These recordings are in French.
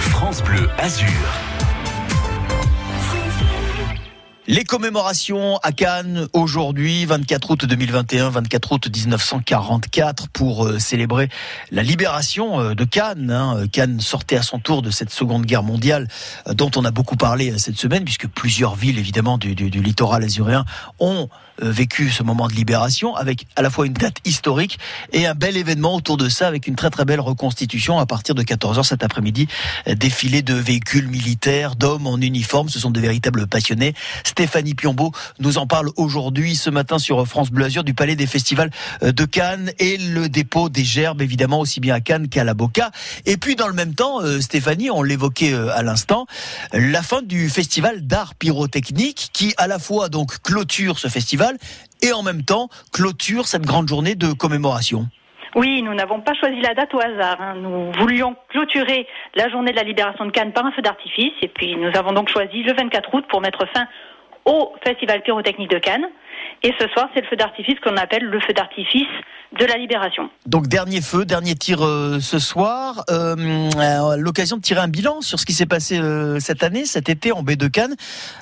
France Bleu Azur. Les commémorations à Cannes aujourd'hui, 24 août 2021, 24 août 1944, pour euh, célébrer la libération euh, de Cannes. Hein. Cannes sortait à son tour de cette Seconde Guerre mondiale, euh, dont on a beaucoup parlé cette semaine, puisque plusieurs villes, évidemment, du, littoral azuréen ont vécu ce moment de libération, avec à la fois une date historique et un bel événement autour de ça, avec une très très belle reconstitution à partir de 14h cet après-midi. Défilé de véhicules militaires, d'hommes en uniforme, ce sont de véritables passionnés. Stéphanie Piombo nous en parle aujourd'hui, ce matin sur France Bleu Azur, du Palais des Festivals de Cannes et le dépôt des gerbes, évidemment, aussi bien à Cannes qu'à la Boca. Et puis, dans le même temps, Stéphanie, on l'évoquait à l'instant, la fin du festival d'art pyrotechnique qui, à la fois, donc, clôture ce festival et en même temps clôture cette grande journée de commémoration. Oui, nous n'avons pas choisi la date au hasard. Hein. Nous voulions clôturer la journée de la libération de Cannes par un feu d'artifice et puis nous avons donc choisi le 24 août pour mettre fin au Festival pyrotechnique de Cannes. Et ce soir, c'est le feu d'artifice qu'on appelle le feu d'artifice de la libération. Donc dernier feu, dernier tir euh, ce soir. Euh, L'occasion de tirer un bilan sur ce qui s'est passé euh, cette année, cet été en baie de Cannes,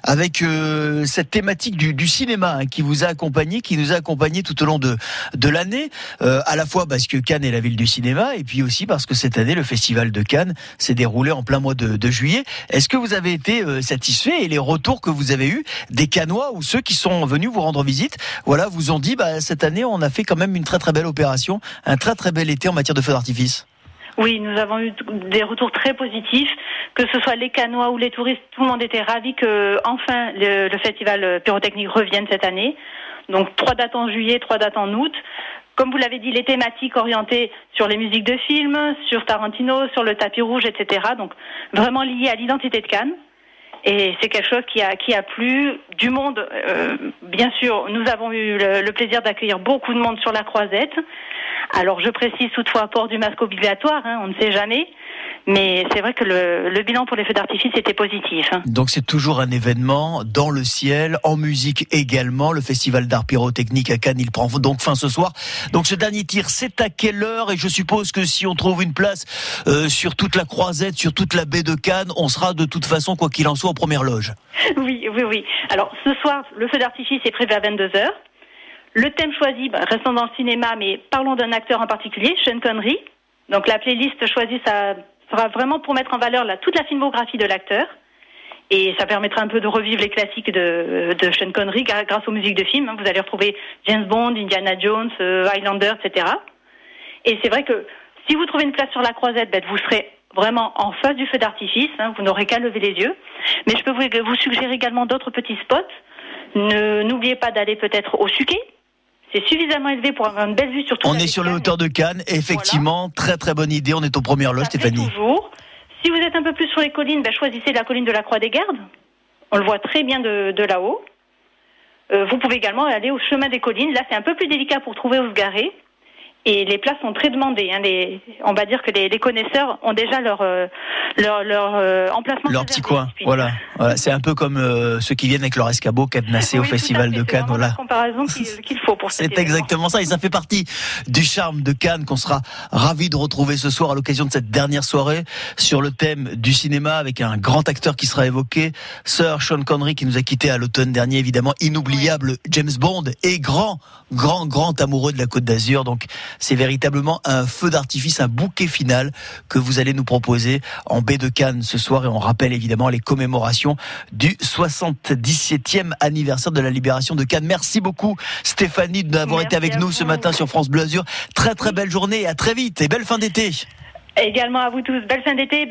avec euh, cette thématique du, cinéma hein, qui vous a accompagné, qui nous a accompagné tout au long de, de l'année, euh, à la fois parce que Cannes est la ville du cinéma, et puis aussi parce que cette année, le festival de Cannes s'est déroulé en plein mois de, de juillet. Est-ce que vous avez été euh, satisfait et les retours que vous avez eus des Canois ou ceux qui sont venus vous rendre visite, voilà, vous ont dit, bah, cette année, on a fait quand même une très très belle opération, un très très bel été en matière de feux d'artifice. Oui, nous avons eu des retours très positifs, que ce soit les Canois ou les touristes, tout le monde était ravi que enfin le, le festival pyrotechnique revienne cette année. Donc trois dates en juillet, trois dates en août. Comme vous l'avez dit, les thématiques orientées sur les musiques de films, sur Tarantino, sur le tapis rouge, etc. Donc vraiment liées à l'identité de Cannes. Et c'est quelque chose qui a, qui a plu du monde. Euh, bien sûr, nous avons eu le, le plaisir d'accueillir beaucoup de monde sur la croisette. Alors je précise toutefois port du masque obligatoire, hein, on ne sait jamais. Mais c'est vrai que le, le, bilan pour les feux d'artifice était positif. Hein. Donc c'est toujours un événement dans le ciel, en musique également. Le festival d'art pyrotechnique à Cannes, il prend donc fin ce soir. Donc ce dernier tir, c'est à quelle heure Et je suppose que si on trouve une place euh, sur toute la croisette, sur toute la baie de Cannes, on sera de toute façon, quoi qu'il en soit, en première loge. Oui, oui, oui. Alors ce soir, le feu d'artifice est prévu à 22 h Le thème choisi, bah, restons dans le cinéma, mais parlons d'un acteur en particulier, Sean Connery. Donc la playlist choisie, ça vraiment pour mettre en valeur toute la filmographie de l'acteur. Et ça permettra un peu de revivre les classiques de, Sean Connery grâce aux musiques de films. Vous allez retrouver James Bond, Indiana Jones, euh, Highlander, etc. Et c'est vrai que si vous trouvez une place sur la croisette, ben, vous serez vraiment en face du feu d'artifice. Hein, vous n'aurez qu'à lever les yeux. Mais je peux vous suggérer également d'autres petits spots. N'oubliez pas d'aller peut-être au Suquet, c'est suffisamment élevé pour avoir une belle vue sur tout On est sur le hauteur de Cannes, effectivement, voilà. très très bonne idée. On est aux premières loges, Stéphanie. Toujours. Si vous êtes un peu plus sur les collines, ben, choisissez la colline de la Croix des Gardes. On le voit très bien de, de là-haut. Euh, vous pouvez également aller au chemin des collines. Là, c'est un peu plus délicat pour trouver où se garer. Et les places sont très demandées. Hein. Les, on va dire que les, les connaisseurs ont déjà leur euh, leur, leur euh, emplacement. Leur petit coin. Voilà. voilà. C'est un peu comme euh, ceux qui viennent avec leur escabeau cadenassé oui, au Festival de Cannes. Voilà. La comparaison qu'il qu faut pour. C'est exactement ça. Et ça fait partie du charme de Cannes qu'on sera ravi de retrouver ce soir à l'occasion de cette dernière soirée sur le thème du cinéma avec un grand acteur qui sera évoqué, Sir Sean Connery qui nous a quitté à l'automne dernier, évidemment inoubliable. James Bond et grand, grand, grand amoureux de la Côte d'Azur. Donc c'est véritablement un feu d'artifice, un bouquet final que vous allez nous proposer en baie de Cannes ce soir et on rappelle évidemment les commémorations du 77e anniversaire de la libération de Cannes. Merci beaucoup Stéphanie d'avoir été avec nous ce matin sur France Bleu Azur. Très très belle journée et à très vite et belle fin d'été. Également à vous tous, belle fin d'été.